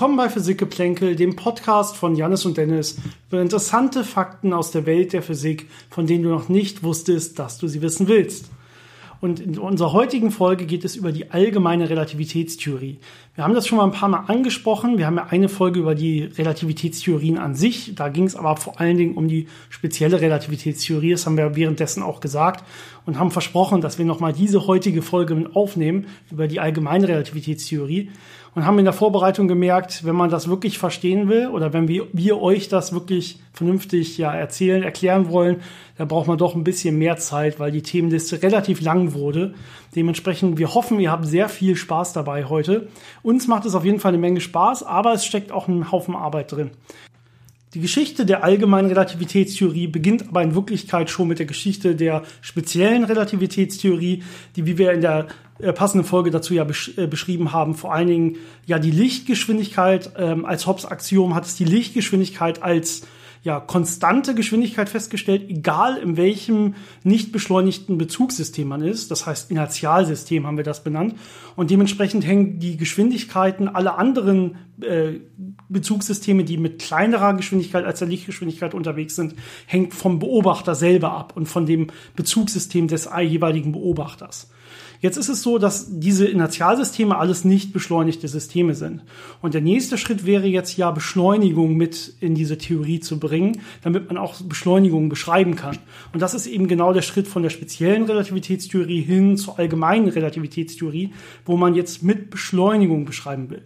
Willkommen bei Physikgeplänkel, dem Podcast von Janis und Dennis über interessante Fakten aus der Welt der Physik, von denen du noch nicht wusstest, dass du sie wissen willst. Und in unserer heutigen Folge geht es über die allgemeine Relativitätstheorie. Wir haben das schon mal ein paar Mal angesprochen. Wir haben ja eine Folge über die Relativitätstheorien an sich. Da ging es aber vor allen Dingen um die spezielle Relativitätstheorie. Das haben wir währenddessen auch gesagt und haben versprochen, dass wir nochmal diese heutige Folge aufnehmen über die allgemeine Relativitätstheorie und haben in der Vorbereitung gemerkt, wenn man das wirklich verstehen will oder wenn wir, wir euch das wirklich vernünftig ja erzählen, erklären wollen, dann braucht man doch ein bisschen mehr Zeit, weil die Themenliste relativ lang wurde. Dementsprechend, wir hoffen, ihr habt sehr viel Spaß dabei heute. Uns macht es auf jeden Fall eine Menge Spaß, aber es steckt auch ein Haufen Arbeit drin. Die Geschichte der allgemeinen Relativitätstheorie beginnt aber in Wirklichkeit schon mit der Geschichte der speziellen Relativitätstheorie, die, wie wir in der äh, passenden Folge dazu ja besch äh, beschrieben haben, vor allen Dingen ja die Lichtgeschwindigkeit ähm, als Hobbes-Axiom hat es die Lichtgeschwindigkeit als ja, konstante Geschwindigkeit festgestellt, egal in welchem nicht beschleunigten Bezugssystem man ist. Das heißt, Inertialsystem haben wir das benannt. Und dementsprechend hängen die Geschwindigkeiten aller anderen äh, Bezugssysteme, die mit kleinerer Geschwindigkeit als der Lichtgeschwindigkeit unterwegs sind, hängt vom Beobachter selber ab und von dem Bezugssystem des jeweiligen Beobachters. Jetzt ist es so, dass diese Inertialsysteme alles nicht beschleunigte Systeme sind. Und der nächste Schritt wäre jetzt ja Beschleunigung mit in diese Theorie zu bringen, damit man auch Beschleunigung beschreiben kann. Und das ist eben genau der Schritt von der speziellen Relativitätstheorie hin zur allgemeinen Relativitätstheorie, wo man jetzt mit Beschleunigung beschreiben will.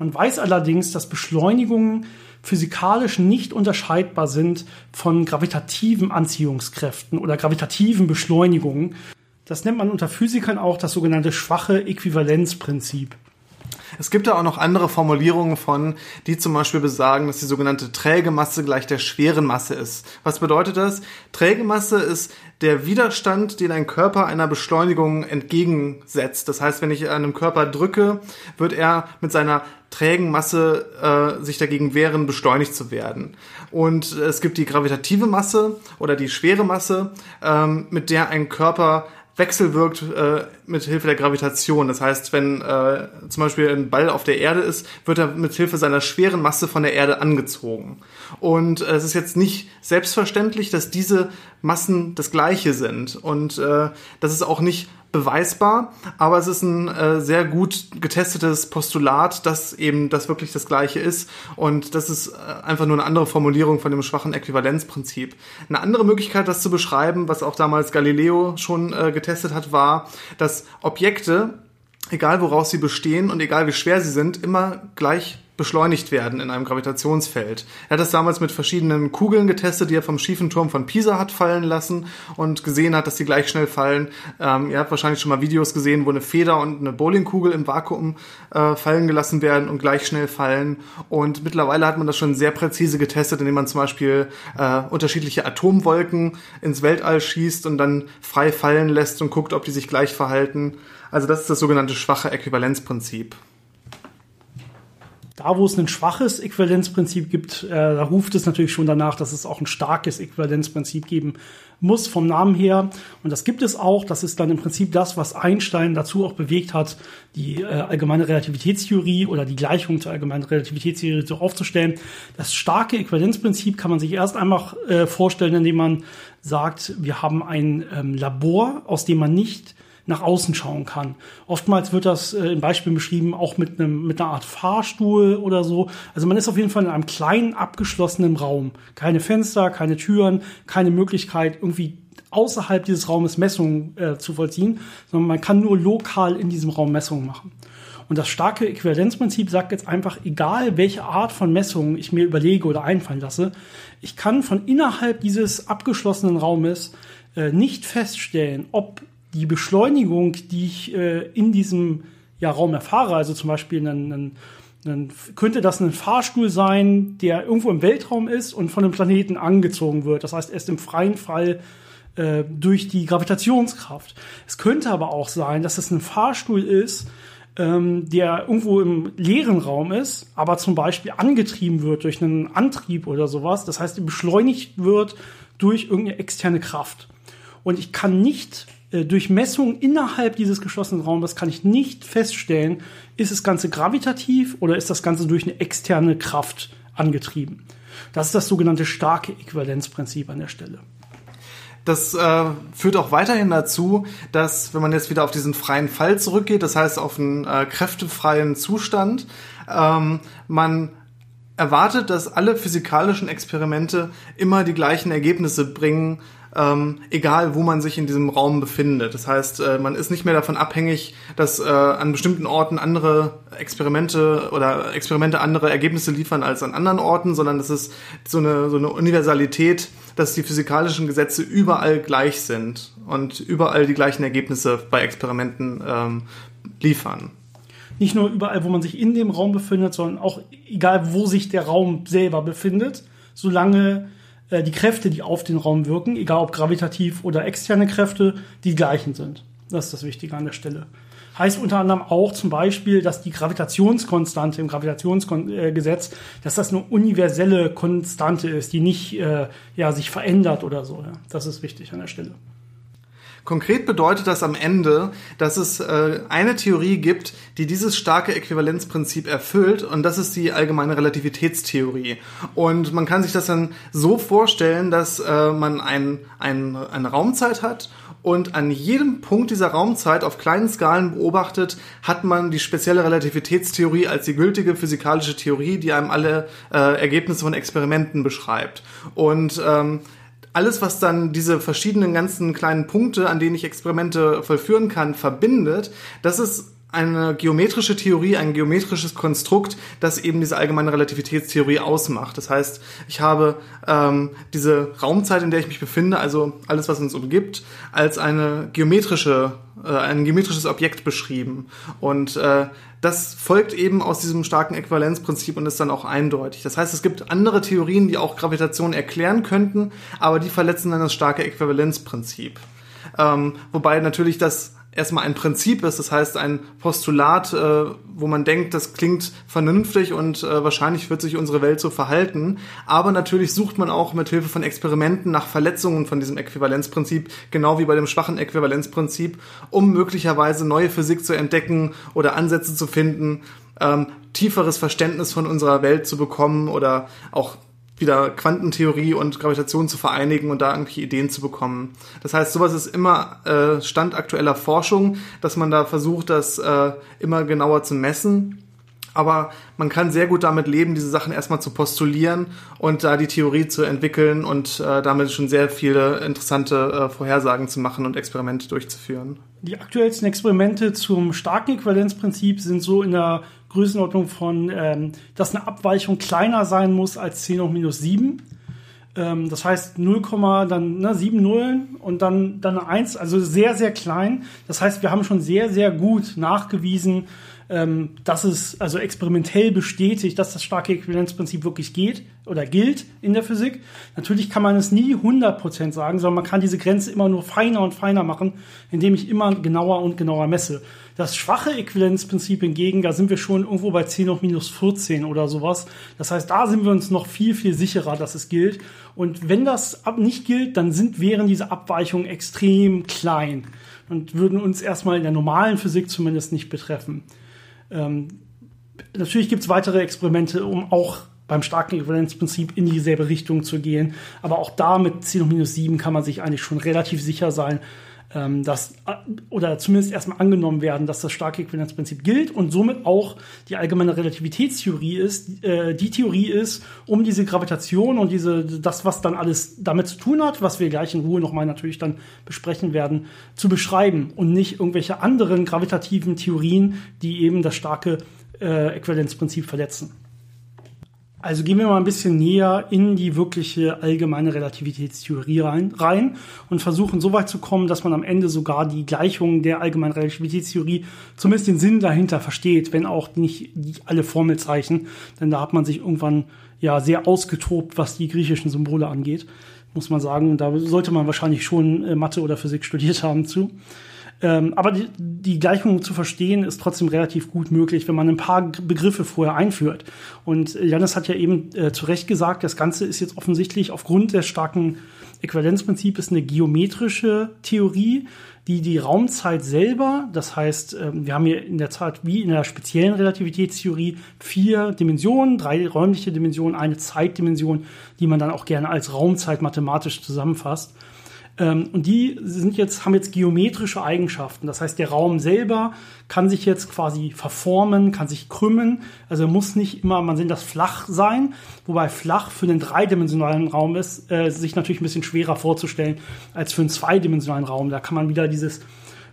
Man weiß allerdings, dass Beschleunigungen physikalisch nicht unterscheidbar sind von gravitativen Anziehungskräften oder gravitativen Beschleunigungen. Das nennt man unter Physikern auch das sogenannte schwache Äquivalenzprinzip. Es gibt da auch noch andere Formulierungen von, die zum Beispiel besagen, dass die sogenannte träge Masse gleich der schweren Masse ist. Was bedeutet das? Träge Masse ist der Widerstand, den ein Körper einer Beschleunigung entgegensetzt. Das heißt, wenn ich einem Körper drücke, wird er mit seiner trägen Masse äh, sich dagegen wehren, beschleunigt zu werden. Und es gibt die gravitative Masse oder die schwere Masse, ähm, mit der ein Körper wechselwirkt äh, mit Hilfe der Gravitation. Das heißt, wenn äh, zum Beispiel ein Ball auf der Erde ist, wird er mit Hilfe seiner schweren Masse von der Erde angezogen. Und äh, es ist jetzt nicht selbstverständlich, dass diese Massen das gleiche sind. Und äh, das ist auch nicht beweisbar, aber es ist ein äh, sehr gut getestetes Postulat, dass eben das wirklich das gleiche ist und das ist äh, einfach nur eine andere Formulierung von dem schwachen Äquivalenzprinzip. Eine andere Möglichkeit, das zu beschreiben, was auch damals Galileo schon äh, getestet hat, war, dass Objekte, egal woraus sie bestehen und egal wie schwer sie sind, immer gleich beschleunigt werden in einem Gravitationsfeld. Er hat das damals mit verschiedenen Kugeln getestet, die er vom schiefen Turm von Pisa hat fallen lassen und gesehen hat, dass die gleich schnell fallen. Ähm, ihr habt wahrscheinlich schon mal Videos gesehen, wo eine Feder und eine Bowlingkugel im Vakuum äh, fallen gelassen werden und gleich schnell fallen. Und mittlerweile hat man das schon sehr präzise getestet, indem man zum Beispiel äh, unterschiedliche Atomwolken ins Weltall schießt und dann frei fallen lässt und guckt, ob die sich gleich verhalten. Also das ist das sogenannte schwache Äquivalenzprinzip. Da, wo es ein schwaches Äquivalenzprinzip gibt, äh, da ruft es natürlich schon danach, dass es auch ein starkes Äquivalenzprinzip geben muss vom Namen her. Und das gibt es auch. Das ist dann im Prinzip das, was Einstein dazu auch bewegt hat, die äh, allgemeine Relativitätstheorie oder die Gleichung zur allgemeinen Relativitätstheorie so aufzustellen. Das starke Äquivalenzprinzip kann man sich erst einmal äh, vorstellen, indem man sagt, wir haben ein ähm, Labor, aus dem man nicht nach außen schauen kann. Oftmals wird das äh, in Beispielen beschrieben, auch mit einem mit einer Art Fahrstuhl oder so. Also man ist auf jeden Fall in einem kleinen abgeschlossenen Raum. Keine Fenster, keine Türen, keine Möglichkeit irgendwie außerhalb dieses Raumes Messungen äh, zu vollziehen, sondern man kann nur lokal in diesem Raum Messungen machen. Und das starke Äquivalenzprinzip sagt jetzt einfach, egal welche Art von Messungen ich mir überlege oder einfallen lasse, ich kann von innerhalb dieses abgeschlossenen Raumes äh, nicht feststellen, ob die Beschleunigung, die ich äh, in diesem ja, Raum erfahre, also zum Beispiel einen, einen, einen, könnte das ein Fahrstuhl sein, der irgendwo im Weltraum ist und von einem Planeten angezogen wird. Das heißt, erst im freien Fall äh, durch die Gravitationskraft. Es könnte aber auch sein, dass es ein Fahrstuhl ist, ähm, der irgendwo im leeren Raum ist, aber zum Beispiel angetrieben wird durch einen Antrieb oder sowas. Das heißt, beschleunigt wird durch irgendeine externe Kraft. Und ich kann nicht durch Messungen innerhalb dieses geschlossenen Raumes kann ich nicht feststellen, ist das Ganze gravitativ oder ist das Ganze durch eine externe Kraft angetrieben. Das ist das sogenannte starke Äquivalenzprinzip an der Stelle. Das äh, führt auch weiterhin dazu, dass, wenn man jetzt wieder auf diesen freien Fall zurückgeht, das heißt auf einen äh, kräftefreien Zustand, ähm, man erwartet, dass alle physikalischen Experimente immer die gleichen Ergebnisse bringen, ähm, egal wo man sich in diesem Raum befindet. Das heißt, äh, man ist nicht mehr davon abhängig, dass äh, an bestimmten Orten andere Experimente oder Experimente andere Ergebnisse liefern als an anderen Orten, sondern das ist so eine, so eine Universalität, dass die physikalischen Gesetze überall gleich sind und überall die gleichen Ergebnisse bei Experimenten ähm, liefern. Nicht nur überall, wo man sich in dem Raum befindet, sondern auch egal, wo sich der Raum selber befindet, solange äh, die Kräfte, die auf den Raum wirken, egal ob gravitativ oder externe Kräfte, die gleichen sind. Das ist das Wichtige an der Stelle. Heißt unter anderem auch zum Beispiel, dass die Gravitationskonstante im Gravitationsgesetz, dass das eine universelle Konstante ist, die nicht äh, ja, sich verändert oder so. Ja. Das ist wichtig an der Stelle. Konkret bedeutet das am Ende, dass es äh, eine Theorie gibt, die dieses starke Äquivalenzprinzip erfüllt und das ist die allgemeine Relativitätstheorie. Und man kann sich das dann so vorstellen, dass äh, man ein, ein, eine Raumzeit hat und an jedem Punkt dieser Raumzeit auf kleinen Skalen beobachtet, hat man die spezielle Relativitätstheorie als die gültige physikalische Theorie, die einem alle äh, Ergebnisse von Experimenten beschreibt. Und ähm, alles, was dann diese verschiedenen ganzen kleinen Punkte, an denen ich Experimente vollführen kann, verbindet, das ist eine geometrische Theorie, ein geometrisches Konstrukt, das eben diese allgemeine Relativitätstheorie ausmacht. Das heißt, ich habe ähm, diese Raumzeit, in der ich mich befinde, also alles, was uns umgibt, als eine geometrische, äh, ein geometrisches Objekt beschrieben. Und äh, das folgt eben aus diesem starken Äquivalenzprinzip und ist dann auch eindeutig. Das heißt, es gibt andere Theorien, die auch Gravitation erklären könnten, aber die verletzen dann das starke Äquivalenzprinzip. Ähm, wobei natürlich das erstmal ein Prinzip ist, das heißt ein Postulat, äh, wo man denkt, das klingt vernünftig und äh, wahrscheinlich wird sich unsere Welt so verhalten. Aber natürlich sucht man auch mit Hilfe von Experimenten nach Verletzungen von diesem Äquivalenzprinzip, genau wie bei dem schwachen Äquivalenzprinzip, um möglicherweise neue Physik zu entdecken oder Ansätze zu finden, ähm, tieferes Verständnis von unserer Welt zu bekommen oder auch wieder Quantentheorie und Gravitation zu vereinigen und da irgendwelche Ideen zu bekommen. Das heißt, sowas ist immer äh, Stand aktueller Forschung, dass man da versucht, das äh, immer genauer zu messen. Aber man kann sehr gut damit leben, diese Sachen erstmal zu postulieren und da die Theorie zu entwickeln und äh, damit schon sehr viele interessante äh, Vorhersagen zu machen und Experimente durchzuführen. Die aktuellsten Experimente zum starken Äquivalenzprinzip sind so in der Größenordnung von, ähm, dass eine Abweichung kleiner sein muss als 10 hoch minus 7. Ähm, das heißt 0, dann ne, 7 Nullen und dann, dann eine 1, also sehr, sehr klein. Das heißt, wir haben schon sehr, sehr gut nachgewiesen, ähm, dass es also experimentell bestätigt, dass das starke Äquivalenzprinzip wirklich geht oder gilt in der Physik. Natürlich kann man es nie 100% sagen, sondern man kann diese Grenze immer nur feiner und feiner machen, indem ich immer genauer und genauer messe. Das schwache Äquivalenzprinzip hingegen, da sind wir schon irgendwo bei 10 hoch minus 14 oder sowas. Das heißt, da sind wir uns noch viel, viel sicherer, dass es gilt. Und wenn das nicht gilt, dann sind, wären diese Abweichungen extrem klein und würden uns erstmal in der normalen Physik zumindest nicht betreffen. Ähm, natürlich gibt es weitere Experimente, um auch beim starken Äquivalenzprinzip in dieselbe Richtung zu gehen. Aber auch da mit 10 hoch minus 7 kann man sich eigentlich schon relativ sicher sein, ähm, dass, äh, oder zumindest erstmal angenommen werden, dass das starke Äquivalenzprinzip gilt und somit auch die allgemeine Relativitätstheorie ist, äh, die Theorie ist, um diese Gravitation und diese, das, was dann alles damit zu tun hat, was wir gleich in Ruhe nochmal natürlich dann besprechen werden, zu beschreiben und nicht irgendwelche anderen gravitativen Theorien, die eben das starke äh, Äquivalenzprinzip verletzen. Also gehen wir mal ein bisschen näher in die wirkliche allgemeine Relativitätstheorie rein, rein, und versuchen so weit zu kommen, dass man am Ende sogar die Gleichungen der allgemeinen Relativitätstheorie, zumindest den Sinn dahinter versteht, wenn auch nicht alle Formelzeichen, denn da hat man sich irgendwann ja sehr ausgetobt, was die griechischen Symbole angeht, muss man sagen. Und da sollte man wahrscheinlich schon äh, Mathe oder Physik studiert haben zu. Ähm, aber die, die Gleichung zu verstehen ist trotzdem relativ gut möglich, wenn man ein paar Begriffe vorher einführt. Und Janis hat ja eben äh, zu Recht gesagt, das Ganze ist jetzt offensichtlich aufgrund des starken Äquivalenzprinzips eine geometrische Theorie, die die Raumzeit selber, das heißt, ähm, wir haben hier in der Zeit wie in der speziellen Relativitätstheorie vier Dimensionen, drei räumliche Dimensionen, eine Zeitdimension, die man dann auch gerne als Raumzeit mathematisch zusammenfasst. Ähm, und die sind jetzt, haben jetzt geometrische Eigenschaften. Das heißt, der Raum selber kann sich jetzt quasi verformen, kann sich krümmen. Also muss nicht immer, man nennt das flach sein, wobei flach für einen dreidimensionalen Raum ist, äh, sich natürlich ein bisschen schwerer vorzustellen als für einen zweidimensionalen Raum. Da kann man wieder dieses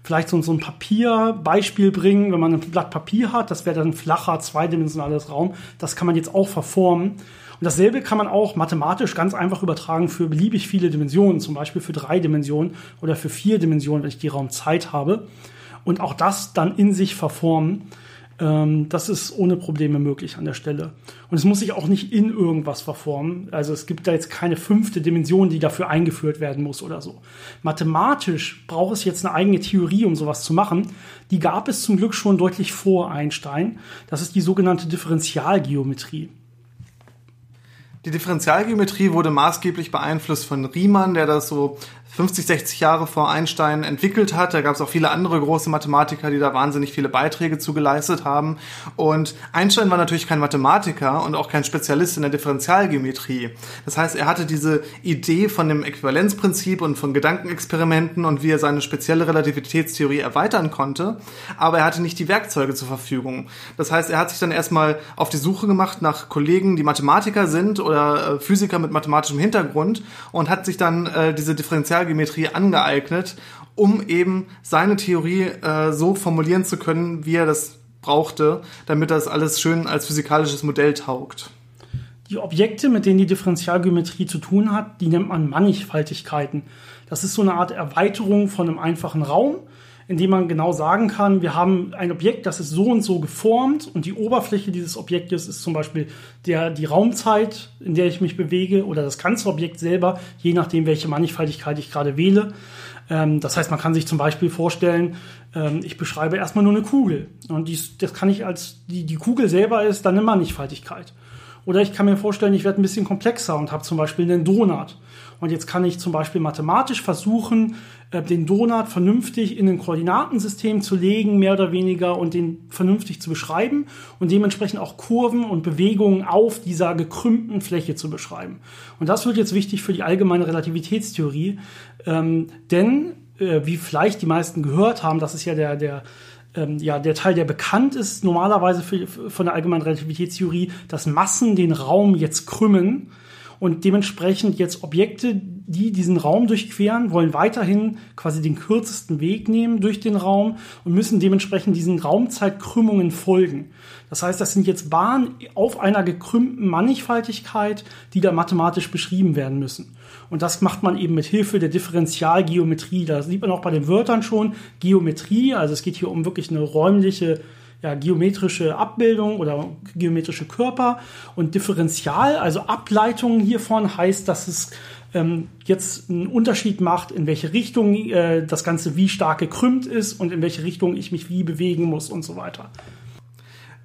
vielleicht so ein Papierbeispiel bringen, wenn man ein Blatt Papier hat, das wäre dann ein flacher zweidimensionales Raum. Das kann man jetzt auch verformen. Und dasselbe kann man auch mathematisch ganz einfach übertragen für beliebig viele Dimensionen, zum Beispiel für drei Dimensionen oder für vier Dimensionen, wenn ich die Raumzeit habe. Und auch das dann in sich verformen. Ähm, das ist ohne Probleme möglich an der Stelle. Und es muss sich auch nicht in irgendwas verformen. Also es gibt da jetzt keine fünfte Dimension, die dafür eingeführt werden muss oder so. Mathematisch braucht es jetzt eine eigene Theorie, um sowas zu machen. Die gab es zum Glück schon deutlich vor Einstein. Das ist die sogenannte Differentialgeometrie. Die Differentialgeometrie wurde maßgeblich beeinflusst von Riemann, der das so 50, 60 Jahre vor Einstein entwickelt hat. Da gab es auch viele andere große Mathematiker, die da wahnsinnig viele Beiträge zu geleistet haben. Und Einstein war natürlich kein Mathematiker und auch kein Spezialist in der Differentialgeometrie. Das heißt, er hatte diese Idee von dem Äquivalenzprinzip und von Gedankenexperimenten und wie er seine spezielle Relativitätstheorie erweitern konnte, aber er hatte nicht die Werkzeuge zur Verfügung. Das heißt, er hat sich dann erstmal auf die Suche gemacht nach Kollegen, die Mathematiker sind oder äh, Physiker mit mathematischem Hintergrund und hat sich dann äh, diese Differentialgeometrie Differentialgeometrie angeeignet, um eben seine Theorie äh, so formulieren zu können, wie er das brauchte, damit das alles schön als physikalisches Modell taugt. Die Objekte, mit denen die Differentialgeometrie zu tun hat, die nennt man Mannigfaltigkeiten. Das ist so eine Art Erweiterung von einem einfachen Raum, in dem man genau sagen kann, wir haben ein Objekt, das ist so und so geformt und die Oberfläche dieses Objektes ist zum Beispiel der, die Raumzeit, in der ich mich bewege oder das ganze Objekt selber, je nachdem, welche Mannigfaltigkeit ich gerade wähle. Ähm, das heißt, man kann sich zum Beispiel vorstellen, ähm, ich beschreibe erstmal nur eine Kugel und dies, das kann ich als, die, die Kugel selber ist dann eine Mannigfaltigkeit. Oder ich kann mir vorstellen, ich werde ein bisschen komplexer und habe zum Beispiel einen Donut. Und jetzt kann ich zum Beispiel mathematisch versuchen, äh, den Donut vernünftig in ein Koordinatensystem zu legen, mehr oder weniger, und den vernünftig zu beschreiben und dementsprechend auch Kurven und Bewegungen auf dieser gekrümmten Fläche zu beschreiben. Und das wird jetzt wichtig für die allgemeine Relativitätstheorie, ähm, denn äh, wie vielleicht die meisten gehört haben, das ist ja der, der ähm, ja, der Teil, der bekannt ist, normalerweise für, von der allgemeinen Relativitätstheorie, dass Massen den Raum jetzt krümmen und dementsprechend jetzt Objekte, die diesen Raum durchqueren, wollen weiterhin quasi den kürzesten Weg nehmen durch den Raum und müssen dementsprechend diesen Raumzeitkrümmungen folgen. Das heißt, das sind jetzt Bahnen auf einer gekrümmten Mannigfaltigkeit, die da mathematisch beschrieben werden müssen. Und das macht man eben mit Hilfe der Differentialgeometrie. Da sieht man auch bei den Wörtern schon Geometrie. Also es geht hier um wirklich eine räumliche ja, geometrische Abbildung oder geometrische Körper und Differential, also Ableitungen hiervon heißt, dass es ähm, jetzt einen Unterschied macht, in welche Richtung äh, das Ganze wie stark gekrümmt ist und in welche Richtung ich mich wie bewegen muss und so weiter.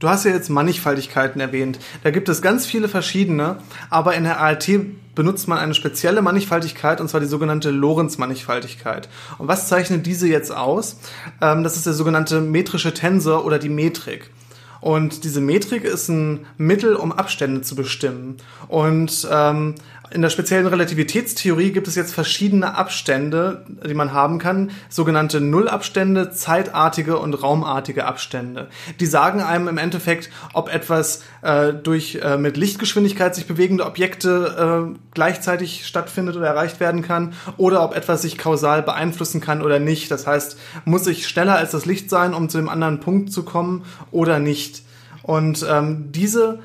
Du hast ja jetzt Mannigfaltigkeiten erwähnt. Da gibt es ganz viele verschiedene, aber in der ALT benutzt man eine spezielle Mannigfaltigkeit, und zwar die sogenannte Lorentz-Mannigfaltigkeit. Und was zeichnet diese jetzt aus? Ähm, das ist der sogenannte metrische Tensor oder die Metrik. Und diese Metrik ist ein Mittel, um Abstände zu bestimmen. Und ähm, in der speziellen Relativitätstheorie gibt es jetzt verschiedene Abstände, die man haben kann, sogenannte Nullabstände, zeitartige und raumartige Abstände. Die sagen einem im Endeffekt, ob etwas äh, durch äh, mit Lichtgeschwindigkeit sich bewegende Objekte äh, gleichzeitig stattfindet oder erreicht werden kann oder ob etwas sich kausal beeinflussen kann oder nicht. Das heißt, muss ich schneller als das Licht sein, um zu dem anderen Punkt zu kommen oder nicht. Und ähm, diese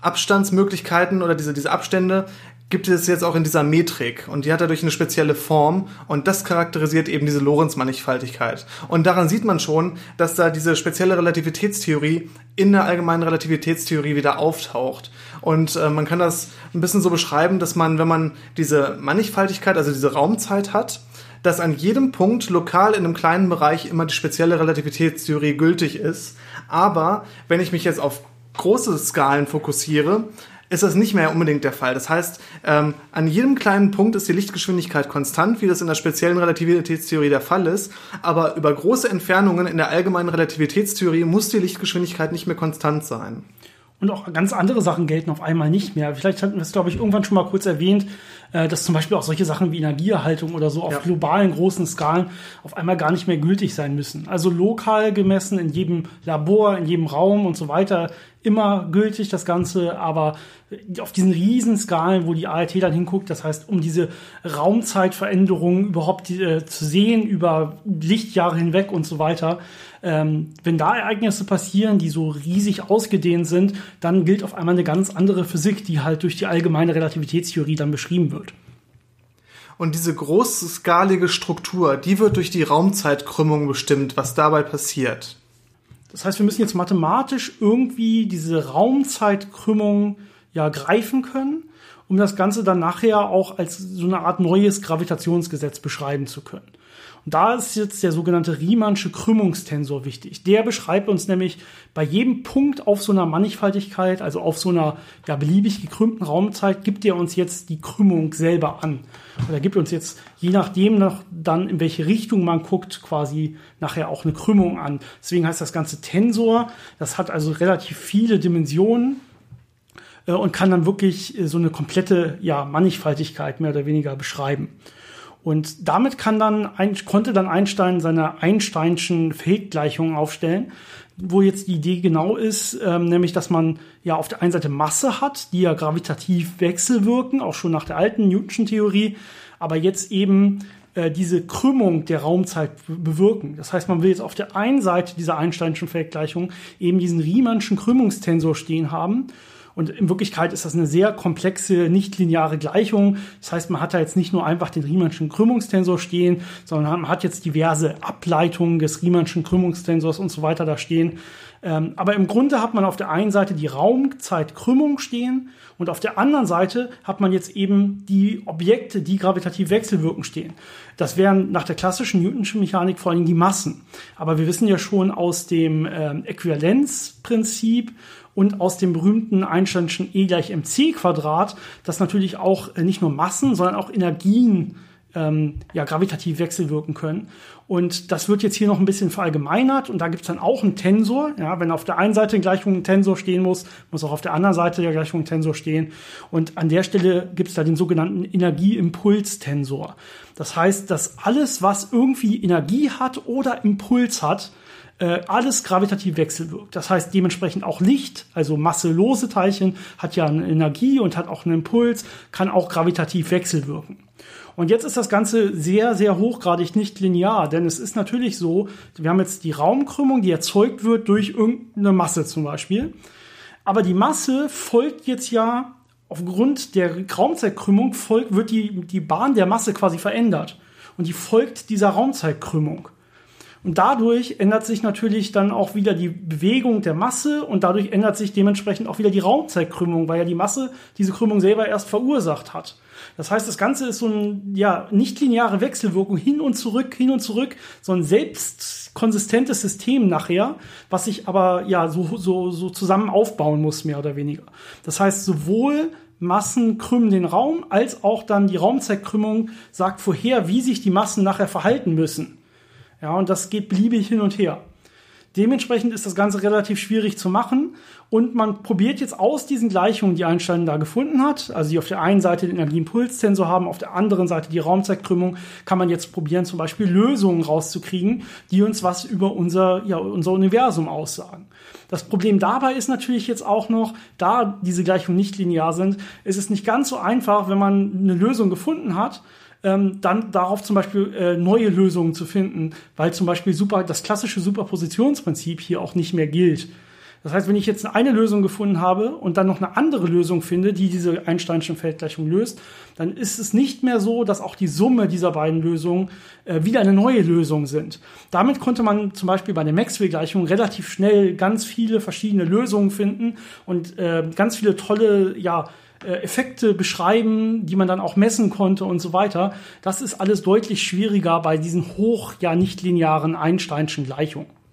Abstandsmöglichkeiten oder diese, diese Abstände gibt es jetzt auch in dieser Metrik und die hat dadurch eine spezielle Form und das charakterisiert eben diese Lorentz-Mannigfaltigkeit. Und daran sieht man schon, dass da diese spezielle Relativitätstheorie in der allgemeinen Relativitätstheorie wieder auftaucht. Und äh, man kann das ein bisschen so beschreiben, dass man, wenn man diese Mannigfaltigkeit, also diese Raumzeit hat, dass an jedem Punkt lokal in einem kleinen Bereich immer die spezielle Relativitätstheorie gültig ist. Aber wenn ich mich jetzt auf große Skalen fokussiere, ist das nicht mehr unbedingt der Fall. Das heißt, ähm, an jedem kleinen Punkt ist die Lichtgeschwindigkeit konstant, wie das in der speziellen Relativitätstheorie der Fall ist. Aber über große Entfernungen in der allgemeinen Relativitätstheorie muss die Lichtgeschwindigkeit nicht mehr konstant sein. Und auch ganz andere Sachen gelten auf einmal nicht mehr. Vielleicht hatten wir es, glaube ich, irgendwann schon mal kurz erwähnt, äh, dass zum Beispiel auch solche Sachen wie Energieerhaltung oder so auf ja. globalen großen Skalen auf einmal gar nicht mehr gültig sein müssen. Also lokal gemessen in jedem Labor, in jedem Raum und so weiter immer gültig, das Ganze, aber auf diesen riesen Skalen, wo die ART dann hinguckt, das heißt, um diese Raumzeitveränderungen überhaupt äh, zu sehen über Lichtjahre hinweg und so weiter, ähm, wenn da Ereignisse passieren, die so riesig ausgedehnt sind, dann gilt auf einmal eine ganz andere Physik, die halt durch die allgemeine Relativitätstheorie dann beschrieben wird. Und diese großskalige Struktur, die wird durch die Raumzeitkrümmung bestimmt, was dabei passiert. Das heißt, wir müssen jetzt mathematisch irgendwie diese Raumzeitkrümmung ja greifen können, um das Ganze dann nachher auch als so eine Art neues Gravitationsgesetz beschreiben zu können. Und da ist jetzt der sogenannte Riemannsche Krümmungstensor wichtig. Der beschreibt uns nämlich bei jedem Punkt auf so einer Mannigfaltigkeit, also auf so einer ja, beliebig gekrümmten Raumzeit, gibt er uns jetzt die Krümmung selber an. Oder gibt uns jetzt, je nachdem noch dann, in welche Richtung man guckt, quasi nachher auch eine Krümmung an. Deswegen heißt das Ganze Tensor. Das hat also relativ viele Dimensionen äh, und kann dann wirklich äh, so eine komplette ja, Mannigfaltigkeit mehr oder weniger beschreiben. Und damit kann dann, konnte dann Einstein seine Einsteinschen Feldgleichungen aufstellen, wo jetzt die Idee genau ist, ähm, nämlich dass man ja auf der einen Seite Masse hat, die ja gravitativ wechselwirken, auch schon nach der alten Newtonschen Theorie, aber jetzt eben äh, diese Krümmung der Raumzeit bewirken. Das heißt, man will jetzt auf der einen Seite dieser Einsteinschen Feldgleichung eben diesen Riemannschen Krümmungstensor stehen haben und in Wirklichkeit ist das eine sehr komplexe, nicht-lineare Gleichung. Das heißt, man hat da jetzt nicht nur einfach den Riemannschen Krümmungstensor stehen, sondern man hat jetzt diverse Ableitungen des Riemannschen Krümmungstensors und so weiter da stehen. Ähm, aber im Grunde hat man auf der einen Seite die Raumzeitkrümmung stehen und auf der anderen Seite hat man jetzt eben die Objekte, die gravitativ wechselwirken stehen. Das wären nach der klassischen Newtonschen Mechanik vor allem die Massen. Aber wir wissen ja schon aus dem ähm, Äquivalenzprinzip und aus dem berühmten Einsteinschen E gleich mc Quadrat, dass natürlich auch äh, nicht nur Massen, sondern auch Energien ähm, ja, gravitativ wechselwirken können. Und das wird jetzt hier noch ein bisschen verallgemeinert und da gibt es dann auch einen Tensor. Ja, wenn auf der einen Seite in Gleichung ein Tensor stehen muss, muss auch auf der anderen Seite der Gleichung ein Tensor stehen. Und an der Stelle gibt es da den sogenannten Energieimpulstensor. Das heißt, dass alles, was irgendwie Energie hat oder Impuls hat, äh, alles gravitativ wechselwirkt. Das heißt dementsprechend auch Licht, also masselose Teilchen, hat ja eine Energie und hat auch einen Impuls, kann auch gravitativ wechselwirken. Und jetzt ist das Ganze sehr, sehr hochgradig nicht linear, denn es ist natürlich so, wir haben jetzt die Raumkrümmung, die erzeugt wird durch irgendeine Masse zum Beispiel. Aber die Masse folgt jetzt ja aufgrund der Raumzeitkrümmung folgt, wird die, die Bahn der Masse quasi verändert. Und die folgt dieser Raumzeitkrümmung. Und dadurch ändert sich natürlich dann auch wieder die Bewegung der Masse und dadurch ändert sich dementsprechend auch wieder die Raumzeitkrümmung, weil ja die Masse diese Krümmung selber erst verursacht hat. Das heißt, das Ganze ist so ein ja nicht lineare Wechselwirkung hin und zurück, hin und zurück, so ein selbstkonsistentes System nachher, was sich aber ja so so so zusammen aufbauen muss mehr oder weniger. Das heißt, sowohl Massen krümmen den Raum, als auch dann die Raumzeitkrümmung sagt vorher, wie sich die Massen nachher verhalten müssen. Ja, und das geht beliebig hin und her. Dementsprechend ist das Ganze relativ schwierig zu machen und man probiert jetzt aus diesen Gleichungen, die Einstein da gefunden hat, also die auf der einen Seite den Energieimpulstensor haben, auf der anderen Seite die Raumzeitkrümmung, kann man jetzt probieren, zum Beispiel Lösungen rauszukriegen, die uns was über unser, ja, unser Universum aussagen. Das Problem dabei ist natürlich jetzt auch noch, da diese Gleichungen nicht linear sind, ist es nicht ganz so einfach, wenn man eine Lösung gefunden hat, ähm, dann darauf zum Beispiel äh, neue Lösungen zu finden, weil zum Beispiel super, das klassische Superpositionsprinzip hier auch nicht mehr gilt. Das heißt, wenn ich jetzt eine Lösung gefunden habe und dann noch eine andere Lösung finde, die diese Einsteinschen Feldgleichung löst, dann ist es nicht mehr so, dass auch die Summe dieser beiden Lösungen äh, wieder eine neue Lösung sind. Damit konnte man zum Beispiel bei der Maxwell-Gleichung relativ schnell ganz viele verschiedene Lösungen finden und äh, ganz viele tolle, ja, Effekte beschreiben, die man dann auch messen konnte und so weiter. Das ist alles deutlich schwieriger bei diesen hoch, ja nicht linearen Einsteinschen Gleichungen.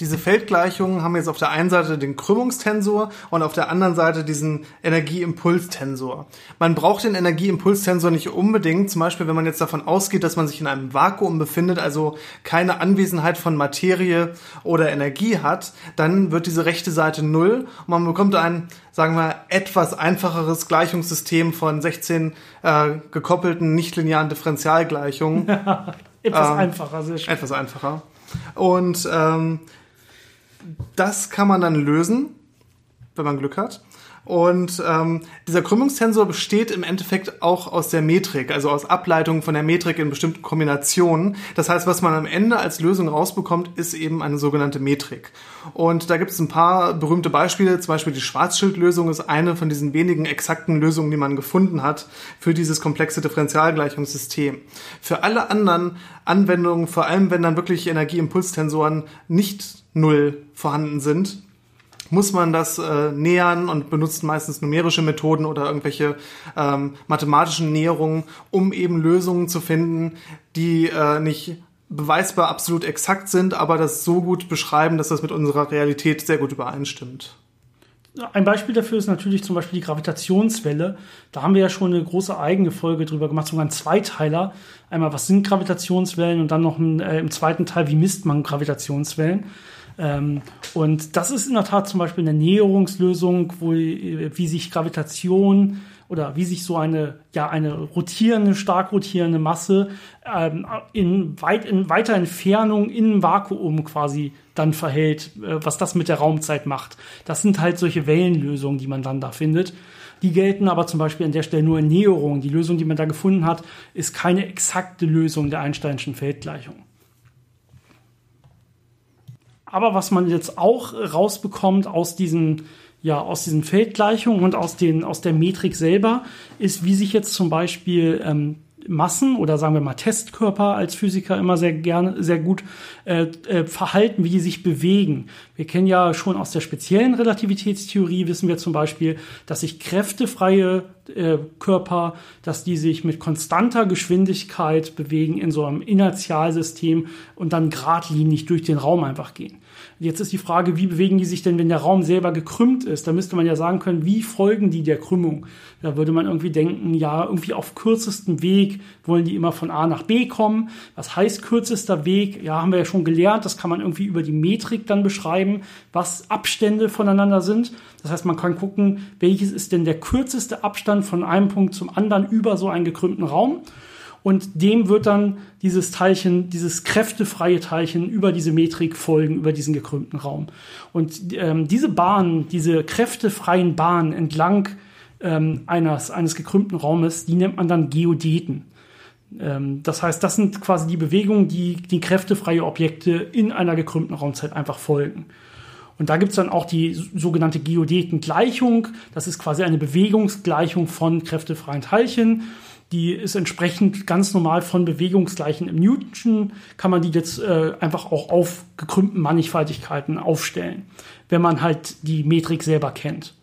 Diese Feldgleichungen haben jetzt auf der einen Seite den Krümmungstensor und auf der anderen Seite diesen Energieimpulstensor. Man braucht den Energieimpulstensor nicht unbedingt, zum Beispiel wenn man jetzt davon ausgeht, dass man sich in einem Vakuum befindet, also keine Anwesenheit von Materie oder Energie hat, dann wird diese rechte Seite null und man bekommt ein, sagen wir, etwas einfacheres Gleichungssystem von 16 äh, gekoppelten nichtlinearen Differentialgleichungen. etwas ähm, einfacher, sehr schön. Etwas einfacher. Und ähm, das kann man dann lösen, wenn man Glück hat. Und ähm, dieser Krümmungstensor besteht im Endeffekt auch aus der Metrik, also aus Ableitungen von der Metrik in bestimmten Kombinationen. Das heißt, was man am Ende als Lösung rausbekommt, ist eben eine sogenannte Metrik. Und da gibt es ein paar berühmte Beispiele. Zum Beispiel die Schwarzschildlösung ist eine von diesen wenigen exakten Lösungen, die man gefunden hat für dieses komplexe Differentialgleichungssystem. Für alle anderen Anwendungen, vor allem wenn dann wirklich Energieimpulstensoren nicht null vorhanden sind, muss man das äh, nähern und benutzt meistens numerische Methoden oder irgendwelche ähm, mathematischen Näherungen, um eben Lösungen zu finden, die äh, nicht beweisbar absolut exakt sind, aber das so gut beschreiben, dass das mit unserer Realität sehr gut übereinstimmt. Ein Beispiel dafür ist natürlich zum Beispiel die Gravitationswelle. Da haben wir ja schon eine große eigene Folge drüber gemacht, sogar einen Zweiteiler. Einmal, was sind Gravitationswellen und dann noch ein, äh, im zweiten Teil, wie misst man Gravitationswellen. Ähm, und das ist in der Tat zum Beispiel eine Näherungslösung, wo, wie sich Gravitation oder wie sich so eine, ja, eine rotierende, stark rotierende Masse ähm, in, weit, in weiter Entfernung in Vakuum quasi dann verhält, äh, was das mit der Raumzeit macht. Das sind halt solche Wellenlösungen, die man dann da findet. Die gelten aber zum Beispiel an der Stelle nur in Näherung. Die Lösung, die man da gefunden hat, ist keine exakte Lösung der Einsteinschen Feldgleichung. Aber was man jetzt auch rausbekommt aus diesen, ja, aus diesen Feldgleichungen und aus, den, aus der Metrik selber, ist, wie sich jetzt zum Beispiel ähm, Massen oder sagen wir mal Testkörper als Physiker immer sehr gerne, sehr gut äh, äh, verhalten, wie die sich bewegen. Wir kennen ja schon aus der speziellen Relativitätstheorie, wissen wir zum Beispiel, dass sich kräftefreie äh, Körper, dass die sich mit konstanter Geschwindigkeit bewegen in so einem Inertialsystem und dann geradlinig durch den Raum einfach gehen. Jetzt ist die Frage, wie bewegen die sich denn, wenn der Raum selber gekrümmt ist? Da müsste man ja sagen können, wie folgen die der Krümmung? Da würde man irgendwie denken, ja, irgendwie auf kürzestem Weg wollen die immer von A nach B kommen. Was heißt kürzester Weg? Ja, haben wir ja schon gelernt. Das kann man irgendwie über die Metrik dann beschreiben, was Abstände voneinander sind. Das heißt, man kann gucken, welches ist denn der kürzeste Abstand von einem Punkt zum anderen über so einen gekrümmten Raum und dem wird dann dieses Teilchen, dieses kräftefreie Teilchen über diese Metrik folgen, über diesen gekrümmten Raum. Und ähm, diese Bahnen, diese kräftefreien Bahnen entlang ähm, eines, eines gekrümmten Raumes, die nennt man dann Geodeten. Ähm, das heißt, das sind quasi die Bewegungen, die die kräftefreie Objekte in einer gekrümmten Raumzeit einfach folgen. Und da gibt's dann auch die sogenannte Geodetengleichung. Das ist quasi eine Bewegungsgleichung von kräftefreien Teilchen die ist entsprechend ganz normal von Bewegungsgleichen im Newtonschen, kann man die jetzt äh, einfach auch auf gekrümmten Mannigfaltigkeiten aufstellen, wenn man halt die Metrik selber kennt.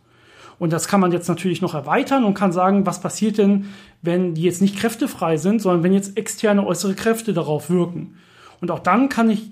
Und das kann man jetzt natürlich noch erweitern und kann sagen, was passiert denn, wenn die jetzt nicht kräftefrei sind, sondern wenn jetzt externe äußere Kräfte darauf wirken. Und auch dann kann ich,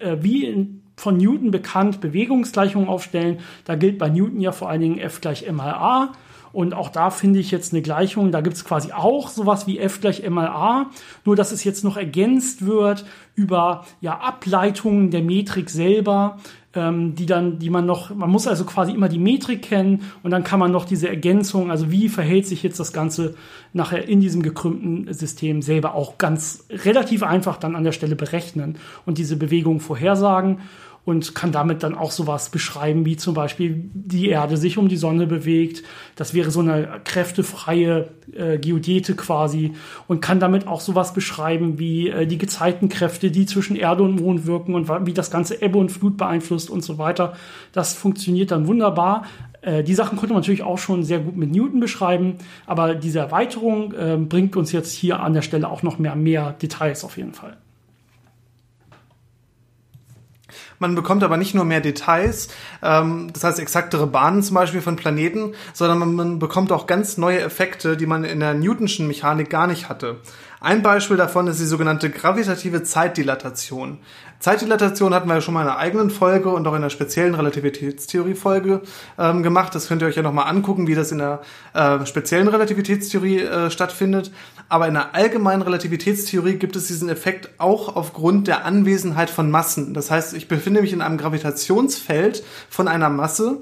äh, wie in, von Newton bekannt, Bewegungsgleichungen aufstellen. Da gilt bei Newton ja vor allen Dingen F gleich m mal a. Und auch da finde ich jetzt eine Gleichung, da gibt es quasi auch sowas wie f gleich m mal a, nur dass es jetzt noch ergänzt wird über ja, Ableitungen der Metrik selber, ähm, die dann, die man noch, man muss also quasi immer die Metrik kennen und dann kann man noch diese Ergänzung, also wie verhält sich jetzt das Ganze nachher in diesem gekrümmten System selber auch ganz relativ einfach dann an der Stelle berechnen und diese Bewegung vorhersagen und kann damit dann auch sowas beschreiben, wie zum Beispiel die Erde sich um die Sonne bewegt. Das wäre so eine kräftefreie äh, Geodete quasi und kann damit auch sowas beschreiben wie äh, die Gezeitenkräfte, die zwischen Erde und Mond wirken und wie das ganze Ebbe und Flut beeinflusst und so weiter. Das funktioniert dann wunderbar. Äh, die Sachen konnte man natürlich auch schon sehr gut mit Newton beschreiben, aber diese Erweiterung äh, bringt uns jetzt hier an der Stelle auch noch mehr, mehr Details auf jeden Fall. Man bekommt aber nicht nur mehr Details, ähm, das heißt exaktere Bahnen zum Beispiel von Planeten, sondern man, man bekommt auch ganz neue Effekte, die man in der Newtonschen Mechanik gar nicht hatte. Ein Beispiel davon ist die sogenannte gravitative Zeitdilatation. Zeitdilatation hatten wir ja schon mal in einer eigenen Folge und auch in einer speziellen Relativitätstheorie-Folge ähm, gemacht. Das könnt ihr euch ja nochmal angucken, wie das in der äh, speziellen Relativitätstheorie äh, stattfindet. Aber in der allgemeinen Relativitätstheorie gibt es diesen Effekt auch aufgrund der Anwesenheit von Massen. Das heißt, ich befinde mich in einem Gravitationsfeld von einer Masse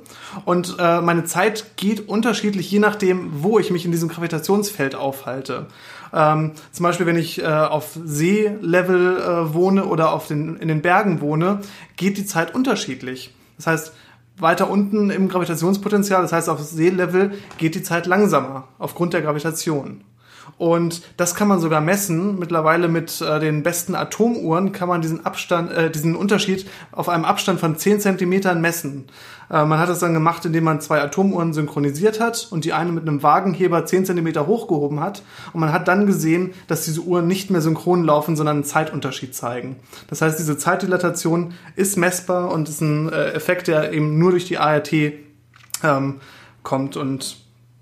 und äh, meine Zeit geht unterschiedlich, je nachdem, wo ich mich in diesem Gravitationsfeld aufhalte. Ähm, zum Beispiel, wenn ich äh, auf Seelevel äh, wohne oder auf den, in den Bergen wohne, geht die Zeit unterschiedlich. Das heißt, weiter unten im Gravitationspotenzial, das heißt auf Seelevel, geht die Zeit langsamer aufgrund der Gravitation. Und das kann man sogar messen. Mittlerweile mit äh, den besten Atomuhren kann man diesen Abstand, äh, diesen Unterschied auf einem Abstand von 10 Zentimetern messen. Äh, man hat das dann gemacht, indem man zwei Atomuhren synchronisiert hat und die eine mit einem Wagenheber 10 Zentimeter hochgehoben hat. Und man hat dann gesehen, dass diese Uhren nicht mehr synchron laufen, sondern einen Zeitunterschied zeigen. Das heißt, diese Zeitdilatation ist messbar und ist ein äh, Effekt, der eben nur durch die ART ähm, kommt und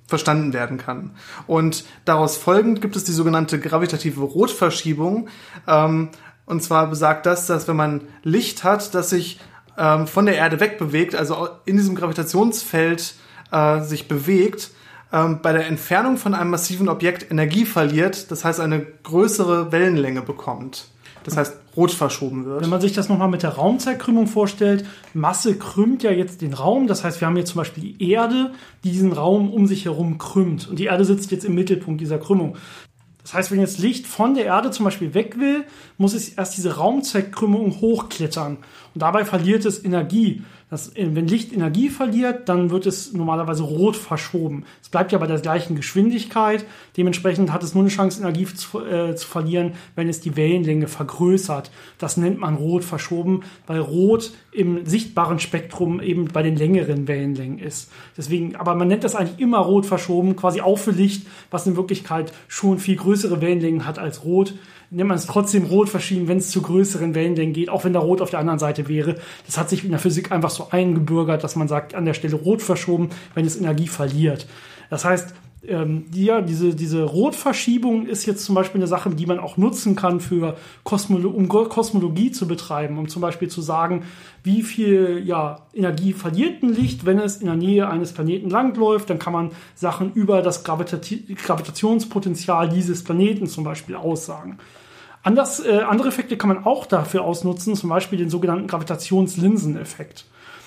verstanden werden kann. Und daraus folgend gibt es die sogenannte gravitative Rotverschiebung. Ähm, und zwar besagt das, dass wenn man Licht hat, das sich ähm, von der Erde wegbewegt, also in diesem Gravitationsfeld äh, sich bewegt, ähm, bei der Entfernung von einem massiven Objekt Energie verliert, das heißt eine größere Wellenlänge bekommt. Das heißt, rot verschoben wird. Wenn man sich das nochmal mit der Raumzeitkrümmung vorstellt, Masse krümmt ja jetzt den Raum. Das heißt, wir haben jetzt zum Beispiel die Erde, die diesen Raum um sich herum krümmt. Und die Erde sitzt jetzt im Mittelpunkt dieser Krümmung. Das heißt, wenn jetzt Licht von der Erde zum Beispiel weg will, muss es erst diese Raumzeitkrümmung hochklettern. Und dabei verliert es Energie. Das, wenn Licht Energie verliert, dann wird es normalerweise rot verschoben. Es bleibt ja bei der gleichen Geschwindigkeit. Dementsprechend hat es nur eine Chance, Energie zu, äh, zu verlieren, wenn es die Wellenlänge vergrößert. Das nennt man rot verschoben, weil rot im sichtbaren Spektrum eben bei den längeren Wellenlängen ist. Deswegen, aber man nennt das eigentlich immer rot verschoben, quasi auch für Licht, was in Wirklichkeit schon viel größere Wellenlängen hat als rot nennt man es trotzdem rot verschieben, wenn es zu größeren Wellenlängen geht, auch wenn da rot auf der anderen Seite wäre. Das hat sich in der Physik einfach so eingebürgert, dass man sagt, an der Stelle rot verschoben, wenn es Energie verliert. Das heißt, ähm, ja, diese, diese Rotverschiebung ist jetzt zum Beispiel eine Sache, die man auch nutzen kann für Kosmolo um Kosmologie zu betreiben, um zum Beispiel zu sagen, wie viel ja, Energie verliert ein Licht, wenn es in der Nähe eines Planeten langläuft. Dann kann man Sachen über das Gravitati Gravitationspotenzial dieses Planeten zum Beispiel aussagen. Anders, äh, andere Effekte kann man auch dafür ausnutzen, zum Beispiel den sogenannten Gravitationslinseneffekt.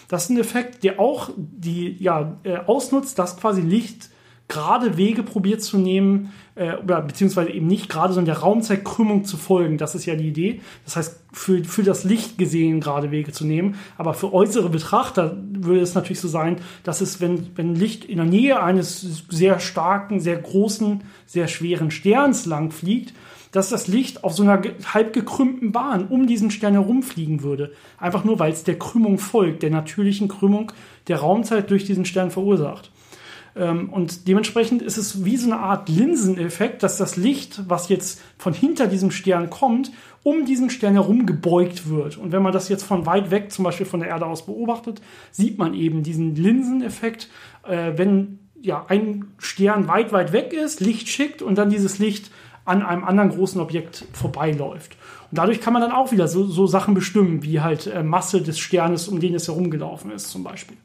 Das ist ein Effekt, der auch die, ja, äh, ausnutzt, dass quasi Licht gerade Wege probiert zu nehmen, äh, oder beziehungsweise eben nicht gerade, sondern der Raumzeitkrümmung zu folgen. Das ist ja die Idee. Das heißt, für, für das Licht gesehen gerade Wege zu nehmen. Aber für äußere Betrachter würde es natürlich so sein, dass es, wenn, wenn Licht in der Nähe eines sehr starken, sehr großen, sehr schweren Sterns lang fliegt, dass das Licht auf so einer halb gekrümmten Bahn um diesen Stern herumfliegen würde. Einfach nur, weil es der Krümmung folgt, der natürlichen Krümmung der Raumzeit durch diesen Stern verursacht. Ähm, und dementsprechend ist es wie so eine Art Linseneffekt, dass das Licht, was jetzt von hinter diesem Stern kommt, um diesen Stern herum gebeugt wird. Und wenn man das jetzt von weit weg, zum Beispiel von der Erde aus beobachtet, sieht man eben diesen Linseneffekt, äh, wenn ja ein Stern weit, weit weg ist, Licht schickt und dann dieses Licht an einem anderen großen Objekt vorbeiläuft. Und dadurch kann man dann auch wieder so, so Sachen bestimmen, wie halt äh, Masse des Sternes, um den es herumgelaufen ist, zum Beispiel.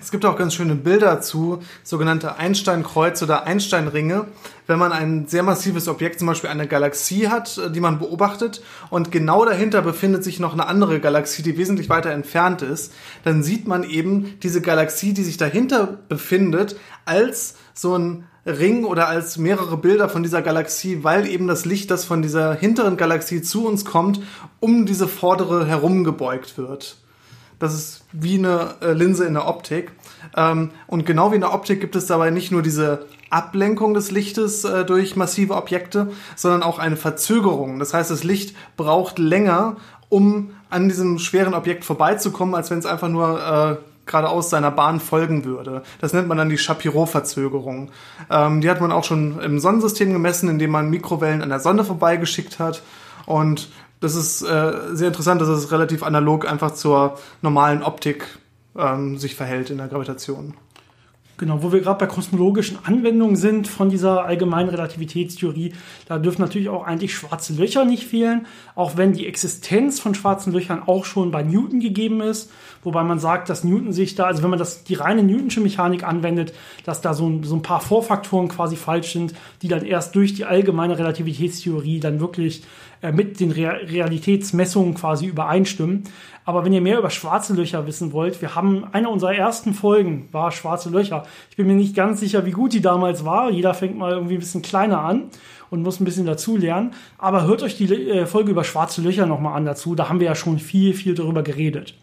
Es gibt auch ganz schöne Bilder zu sogenannte Einstein-Kreuz oder Einstein-Ringe, wenn man ein sehr massives Objekt, zum Beispiel eine Galaxie hat, äh, die man beobachtet und genau dahinter befindet sich noch eine andere Galaxie, die wesentlich weiter entfernt ist, dann sieht man eben diese Galaxie, die sich dahinter befindet, als so ein Ring oder als mehrere Bilder von dieser Galaxie, weil eben das Licht, das von dieser hinteren Galaxie zu uns kommt, um diese vordere herumgebeugt wird. Das ist wie eine äh, Linse in der Optik. Ähm, und genau wie in der Optik gibt es dabei nicht nur diese Ablenkung des Lichtes äh, durch massive Objekte, sondern auch eine Verzögerung. Das heißt, das Licht braucht länger, um an diesem schweren Objekt vorbeizukommen, als wenn es einfach nur äh, geradeaus seiner Bahn folgen würde. Das nennt man dann die Shapiro-Verzögerung. Ähm, die hat man auch schon im Sonnensystem gemessen, indem man Mikrowellen an der Sonne vorbeigeschickt hat. Und das ist äh, sehr interessant, dass es relativ analog einfach zur normalen Optik ähm, sich verhält in der Gravitation. Genau, wo wir gerade bei kosmologischen Anwendungen sind von dieser allgemeinen Relativitätstheorie, da dürfen natürlich auch eigentlich schwarze Löcher nicht fehlen, auch wenn die Existenz von schwarzen Löchern auch schon bei Newton gegeben ist, wobei man sagt, dass Newton sich da, also wenn man das die reine Newtonsche Mechanik anwendet, dass da so ein, so ein paar Vorfaktoren quasi falsch sind, die dann erst durch die allgemeine Relativitätstheorie dann wirklich mit den Realitätsmessungen quasi übereinstimmen. Aber wenn ihr mehr über schwarze Löcher wissen wollt, wir haben eine unserer ersten Folgen war schwarze Löcher. Ich bin mir nicht ganz sicher, wie gut die damals war. Jeder fängt mal irgendwie ein bisschen kleiner an und muss ein bisschen dazu lernen. Aber hört euch die äh, Folge über schwarze Löcher nochmal an dazu. Da haben wir ja schon viel, viel darüber geredet.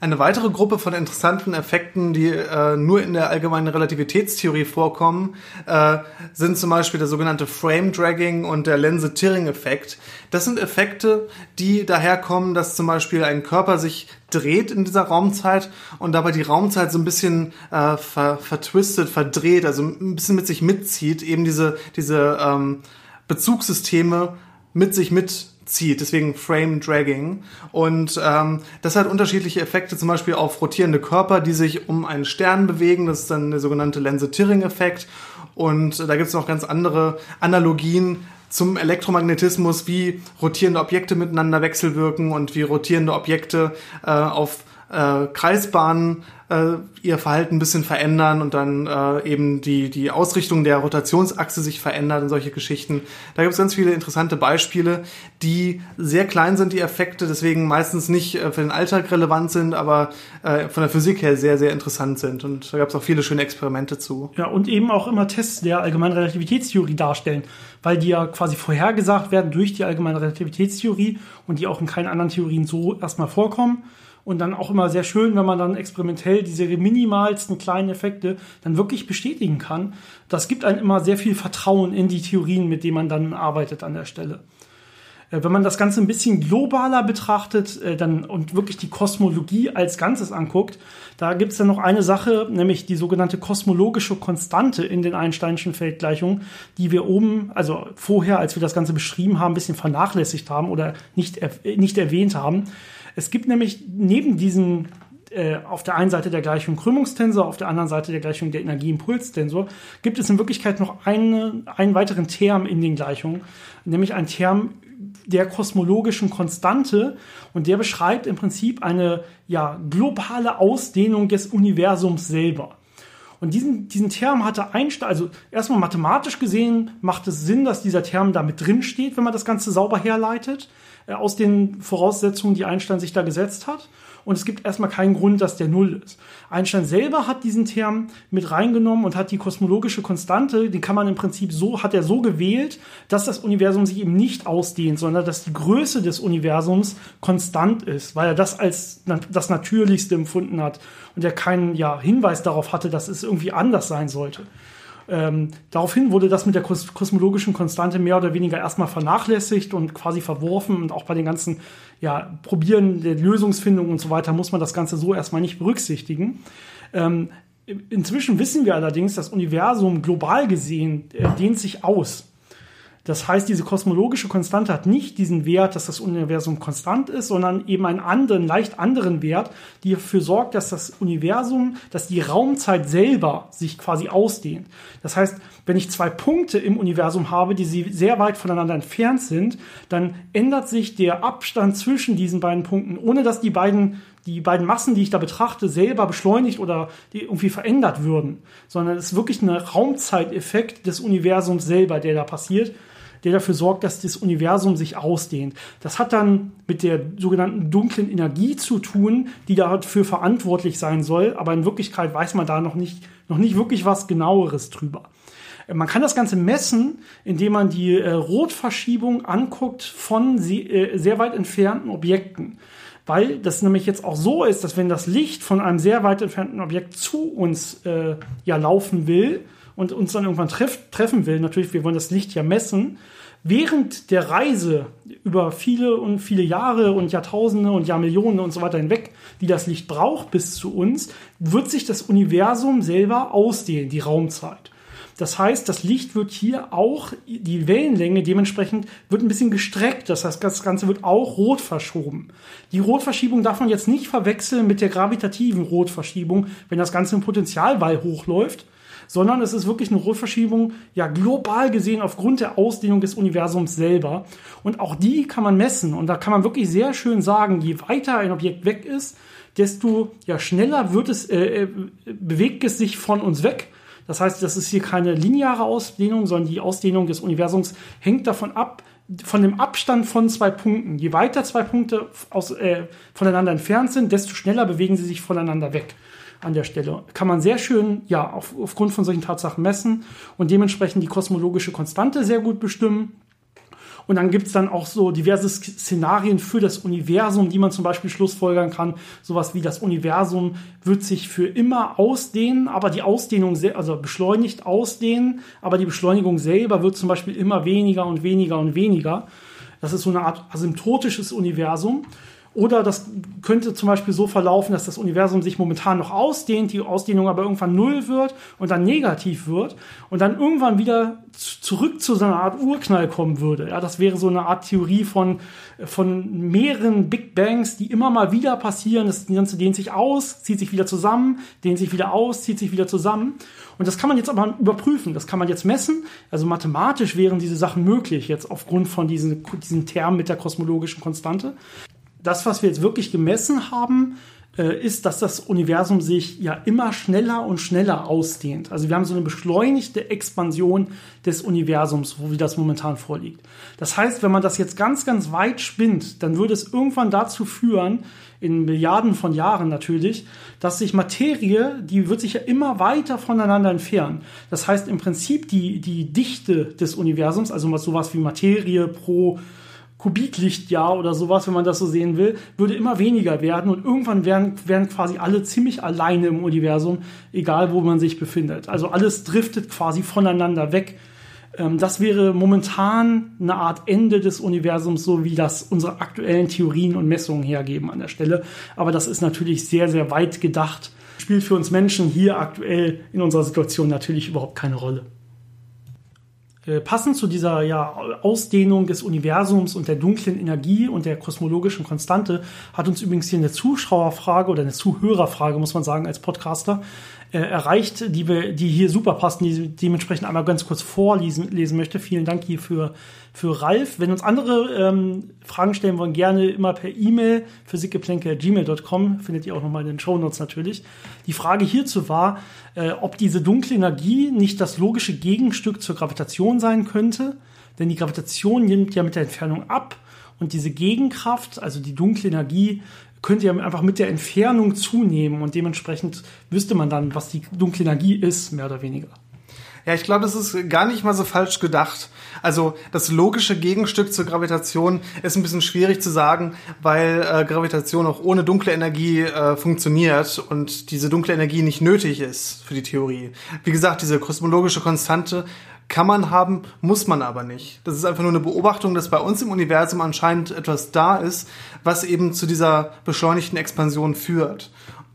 Eine weitere Gruppe von interessanten Effekten, die äh, nur in der allgemeinen Relativitätstheorie vorkommen, äh, sind zum Beispiel der sogenannte Frame Dragging und der Lense-Tiring-Effekt. Das sind Effekte, die daherkommen, dass zum Beispiel ein Körper sich dreht in dieser Raumzeit und dabei die Raumzeit so ein bisschen äh, ver vertwistet, verdreht, also ein bisschen mit sich mitzieht, eben diese, diese ähm, Bezugssysteme mit sich mit zieht, deswegen Frame Dragging. Und ähm, das hat unterschiedliche Effekte, zum Beispiel auf rotierende Körper, die sich um einen Stern bewegen. Das ist dann der sogenannte Lense-Tiring-Effekt. Und da gibt es noch ganz andere Analogien zum Elektromagnetismus, wie rotierende Objekte miteinander wechselwirken und wie rotierende Objekte äh, auf äh, Kreisbahnen äh, ihr Verhalten ein bisschen verändern und dann äh, eben die, die Ausrichtung der Rotationsachse sich verändert und solche Geschichten. Da gibt es ganz viele interessante Beispiele, die sehr klein sind, die Effekte, deswegen meistens nicht äh, für den Alltag relevant sind, aber äh, von der Physik her sehr, sehr interessant sind. Und da gab es auch viele schöne Experimente zu. Ja, und eben auch immer Tests der allgemeinen Relativitätstheorie darstellen, weil die ja quasi vorhergesagt werden durch die allgemeine Relativitätstheorie und die auch in keinen anderen Theorien so erstmal vorkommen und dann auch immer sehr schön, wenn man dann experimentell diese minimalsten kleinen Effekte dann wirklich bestätigen kann. Das gibt einem immer sehr viel Vertrauen in die Theorien, mit denen man dann arbeitet an der Stelle. Äh, wenn man das Ganze ein bisschen globaler betrachtet äh, dann, und wirklich die Kosmologie als Ganzes anguckt, da gibt es dann noch eine Sache, nämlich die sogenannte kosmologische Konstante in den Einsteinschen Feldgleichungen, die wir oben, also vorher, als wir das Ganze beschrieben haben, ein bisschen vernachlässigt haben oder nicht, nicht erwähnt haben. Es gibt nämlich neben diesen äh, auf der einen Seite der Gleichung Krümmungstensor, auf der anderen Seite der Gleichung der Energieimpulstensor, gibt es in Wirklichkeit noch eine, einen weiteren Term in den Gleichungen, nämlich ein Term der kosmologischen Konstante und der beschreibt im Prinzip eine ja, globale Ausdehnung des Universums selber. Und diesen, diesen Term hatte Einstein, also erstmal mathematisch gesehen macht es Sinn, dass dieser Term da mit drin steht, wenn man das Ganze sauber herleitet. Äh, aus den Voraussetzungen, die Einstein sich da gesetzt hat. Und es gibt erstmal keinen Grund, dass der Null ist. Einstein selber hat diesen Term mit reingenommen und hat die kosmologische Konstante, die kann man im Prinzip so, hat er so gewählt, dass das Universum sich eben nicht ausdehnt, sondern dass die Größe des Universums konstant ist, weil er das als das Natürlichste empfunden hat und er keinen ja, Hinweis darauf hatte, dass es irgendwie anders sein sollte. Ähm, daraufhin wurde das mit der kos kosmologischen Konstante mehr oder weniger erstmal vernachlässigt und quasi verworfen. Und auch bei den ganzen ja, Probieren der Lösungsfindung und so weiter muss man das Ganze so erstmal nicht berücksichtigen. Ähm, inzwischen wissen wir allerdings, das Universum global gesehen äh, dehnt sich aus. Das heißt, diese kosmologische Konstante hat nicht diesen Wert, dass das Universum konstant ist, sondern eben einen anderen, leicht anderen Wert, die dafür sorgt, dass das Universum, dass die Raumzeit selber sich quasi ausdehnt. Das heißt, wenn ich zwei Punkte im Universum habe, die sehr weit voneinander entfernt sind, dann ändert sich der Abstand zwischen diesen beiden Punkten, ohne dass die beiden die beiden Massen, die ich da betrachte, selber beschleunigt oder irgendwie verändert würden, sondern es ist wirklich ein Raumzeiteffekt des Universums selber, der da passiert der dafür sorgt, dass das Universum sich ausdehnt. Das hat dann mit der sogenannten dunklen Energie zu tun, die dafür verantwortlich sein soll, aber in Wirklichkeit weiß man da noch nicht, noch nicht wirklich was genaueres drüber. Man kann das Ganze messen, indem man die äh, Rotverschiebung anguckt von sie, äh, sehr weit entfernten Objekten. Weil das nämlich jetzt auch so ist, dass wenn das Licht von einem sehr weit entfernten Objekt zu uns äh, ja laufen will, und uns dann irgendwann treff, treffen will, natürlich, wir wollen das Licht ja messen, während der Reise über viele und viele Jahre und Jahrtausende und Jahrmillionen und so weiter hinweg, die das Licht braucht bis zu uns, wird sich das Universum selber ausdehnen, die Raumzeit. Das heißt, das Licht wird hier auch, die Wellenlänge dementsprechend wird ein bisschen gestreckt. Das heißt, das Ganze wird auch rot verschoben. Die Rotverschiebung darf man jetzt nicht verwechseln mit der gravitativen Rotverschiebung, wenn das Ganze im Potentialwall hochläuft, sondern es ist wirklich eine Rotverschiebung, ja, global gesehen aufgrund der Ausdehnung des Universums selber. Und auch die kann man messen. Und da kann man wirklich sehr schön sagen, je weiter ein Objekt weg ist, desto ja, schneller wird es, äh, äh bewegt es sich von uns weg das heißt, das ist hier keine lineare Ausdehnung, sondern die Ausdehnung des Universums hängt davon ab, von dem Abstand von zwei Punkten. Je weiter zwei Punkte aus, äh, voneinander entfernt sind, desto schneller bewegen sie sich voneinander weg an der Stelle. Kann man sehr schön, ja, auf, aufgrund von solchen Tatsachen messen und dementsprechend die kosmologische Konstante sehr gut bestimmen. Und dann gibt's dann auch so diverse Szenarien für das Universum, die man zum Beispiel schlussfolgern kann. Sowas wie das Universum wird sich für immer ausdehnen, aber die Ausdehnung, also beschleunigt ausdehnen, aber die Beschleunigung selber wird zum Beispiel immer weniger und weniger und weniger. Das ist so eine Art asymptotisches Universum. Oder das könnte zum Beispiel so verlaufen, dass das Universum sich momentan noch ausdehnt, die Ausdehnung aber irgendwann null wird und dann negativ wird und dann irgendwann wieder zurück zu so einer Art Urknall kommen würde. Ja, das wäre so eine Art Theorie von, von mehreren Big Bangs, die immer mal wieder passieren. Das Ganze dehnt sich aus, zieht sich wieder zusammen, dehnt sich wieder aus, zieht sich wieder zusammen. Und das kann man jetzt aber überprüfen, das kann man jetzt messen. Also mathematisch wären diese Sachen möglich jetzt aufgrund von diesen, diesen Termen mit der kosmologischen Konstante das, was wir jetzt wirklich gemessen haben, äh, ist, dass das Universum sich ja immer schneller und schneller ausdehnt. Also wir haben so eine beschleunigte Expansion des Universums, wo wie das momentan vorliegt. Das heißt, wenn man das jetzt ganz, ganz weit spinnt, dann würde es irgendwann dazu führen, in Milliarden von Jahren natürlich, dass sich Materie, die wird sich ja immer weiter voneinander entfernen. Das heißt im Prinzip die, die Dichte des Universums, also sowas wie Materie pro Kubiklichtjahr oder sowas, wenn man das so sehen will, würde immer weniger werden und irgendwann wären, wären quasi alle ziemlich alleine im Universum, egal wo man sich befindet. Also alles driftet quasi voneinander weg. Ähm, das wäre momentan eine Art Ende des Universums, so wie das unsere aktuellen Theorien und Messungen hergeben an der Stelle. Aber das ist natürlich sehr, sehr weit gedacht. Spielt für uns Menschen hier aktuell in unserer Situation natürlich überhaupt keine Rolle. Äh, passend zu dieser ja, Ausdehnung des Universums und der dunklen Energie und der kosmologischen Konstante hat uns übrigens hier eine Zuschauerfrage oder eine Zuhörerfrage, muss man sagen, als Podcaster äh, erreicht, die wir, die hier super passen, die dementsprechend einmal ganz kurz vorlesen lesen möchte. Vielen Dank hier für, für Ralf. Wenn uns andere ähm, Fragen stellen wollen, gerne immer per E-Mail physikgeplänke.gmail.com, findet ihr auch nochmal in den Show Notes natürlich. Die Frage hierzu war, äh, ob diese dunkle Energie nicht das logische Gegenstück zur Gravitation sein könnte, denn die Gravitation nimmt ja mit der Entfernung ab und diese Gegenkraft, also die dunkle Energie, könnte ja einfach mit der Entfernung zunehmen und dementsprechend wüsste man dann, was die dunkle Energie ist, mehr oder weniger. Ja, ich glaube, das ist gar nicht mal so falsch gedacht. Also das logische Gegenstück zur Gravitation ist ein bisschen schwierig zu sagen, weil äh, Gravitation auch ohne dunkle Energie äh, funktioniert und diese dunkle Energie nicht nötig ist für die Theorie. Wie gesagt, diese kosmologische Konstante kann man haben, muss man aber nicht. Das ist einfach nur eine Beobachtung, dass bei uns im Universum anscheinend etwas da ist, was eben zu dieser beschleunigten Expansion führt.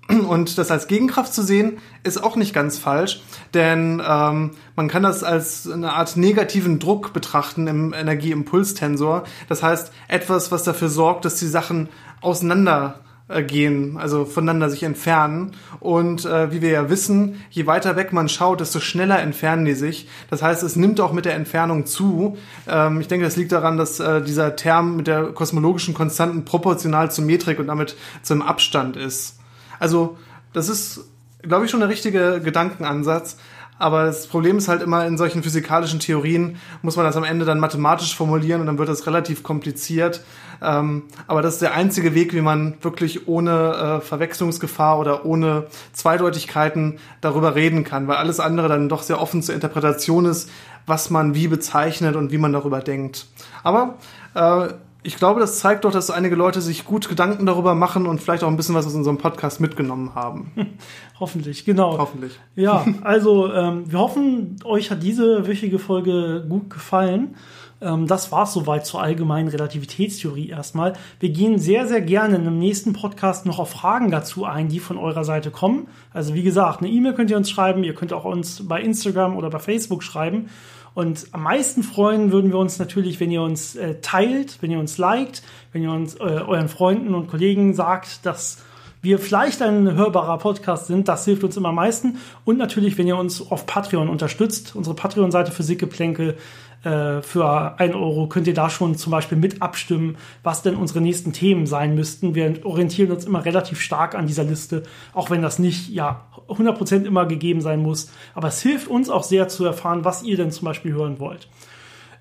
Und das als Gegenkraft zu sehen, ist auch nicht ganz falsch, denn ähm, man kann das als eine Art negativen Druck betrachten im Energieimpulstensor. Das heißt, etwas, was dafür sorgt, dass die Sachen auseinander gehen, also voneinander sich entfernen. Und äh, wie wir ja wissen, je weiter weg man schaut, desto schneller entfernen die sich. Das heißt, es nimmt auch mit der Entfernung zu. Ähm, ich denke, das liegt daran, dass äh, dieser Term mit der kosmologischen Konstanten proportional zur Metrik und damit zum Abstand ist. Also das ist, glaube ich, schon der richtige Gedankenansatz. Aber das Problem ist halt immer, in solchen physikalischen Theorien muss man das am Ende dann mathematisch formulieren und dann wird das relativ kompliziert. Ähm, aber das ist der einzige Weg, wie man wirklich ohne äh, Verwechslungsgefahr oder ohne Zweideutigkeiten darüber reden kann, weil alles andere dann doch sehr offen zur Interpretation ist, was man wie bezeichnet und wie man darüber denkt. Aber äh, ich glaube, das zeigt doch, dass einige Leute sich gut Gedanken darüber machen und vielleicht auch ein bisschen was aus unserem Podcast mitgenommen haben. Hoffentlich, genau. Hoffentlich. Ja, also ähm, wir hoffen, euch hat diese wöchige Folge gut gefallen. Ähm, das war es soweit zur allgemeinen Relativitätstheorie erstmal. Wir gehen sehr, sehr gerne in einem nächsten Podcast noch auf Fragen dazu ein, die von eurer Seite kommen. Also wie gesagt, eine E-Mail könnt ihr uns schreiben, ihr könnt auch uns bei Instagram oder bei Facebook schreiben. Und am meisten freuen würden wir uns natürlich, wenn ihr uns äh, teilt, wenn ihr uns liked, wenn ihr uns äh, euren Freunden und Kollegen sagt, dass wir vielleicht ein hörbarer Podcast sind. Das hilft uns immer am meisten. Und natürlich, wenn ihr uns auf Patreon unterstützt, unsere Patreon-Seite für Sickeplänkel, äh, für ein Euro könnt ihr da schon zum Beispiel mit abstimmen, was denn unsere nächsten Themen sein müssten. Wir orientieren uns immer relativ stark an dieser Liste, auch wenn das nicht ja 100% immer gegeben sein muss. Aber es hilft uns auch sehr zu erfahren, was ihr denn zum Beispiel hören wollt.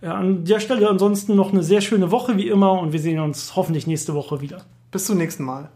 Ja, an der Stelle ansonsten noch eine sehr schöne Woche wie immer und wir sehen uns hoffentlich nächste Woche wieder. Bis zum nächsten Mal.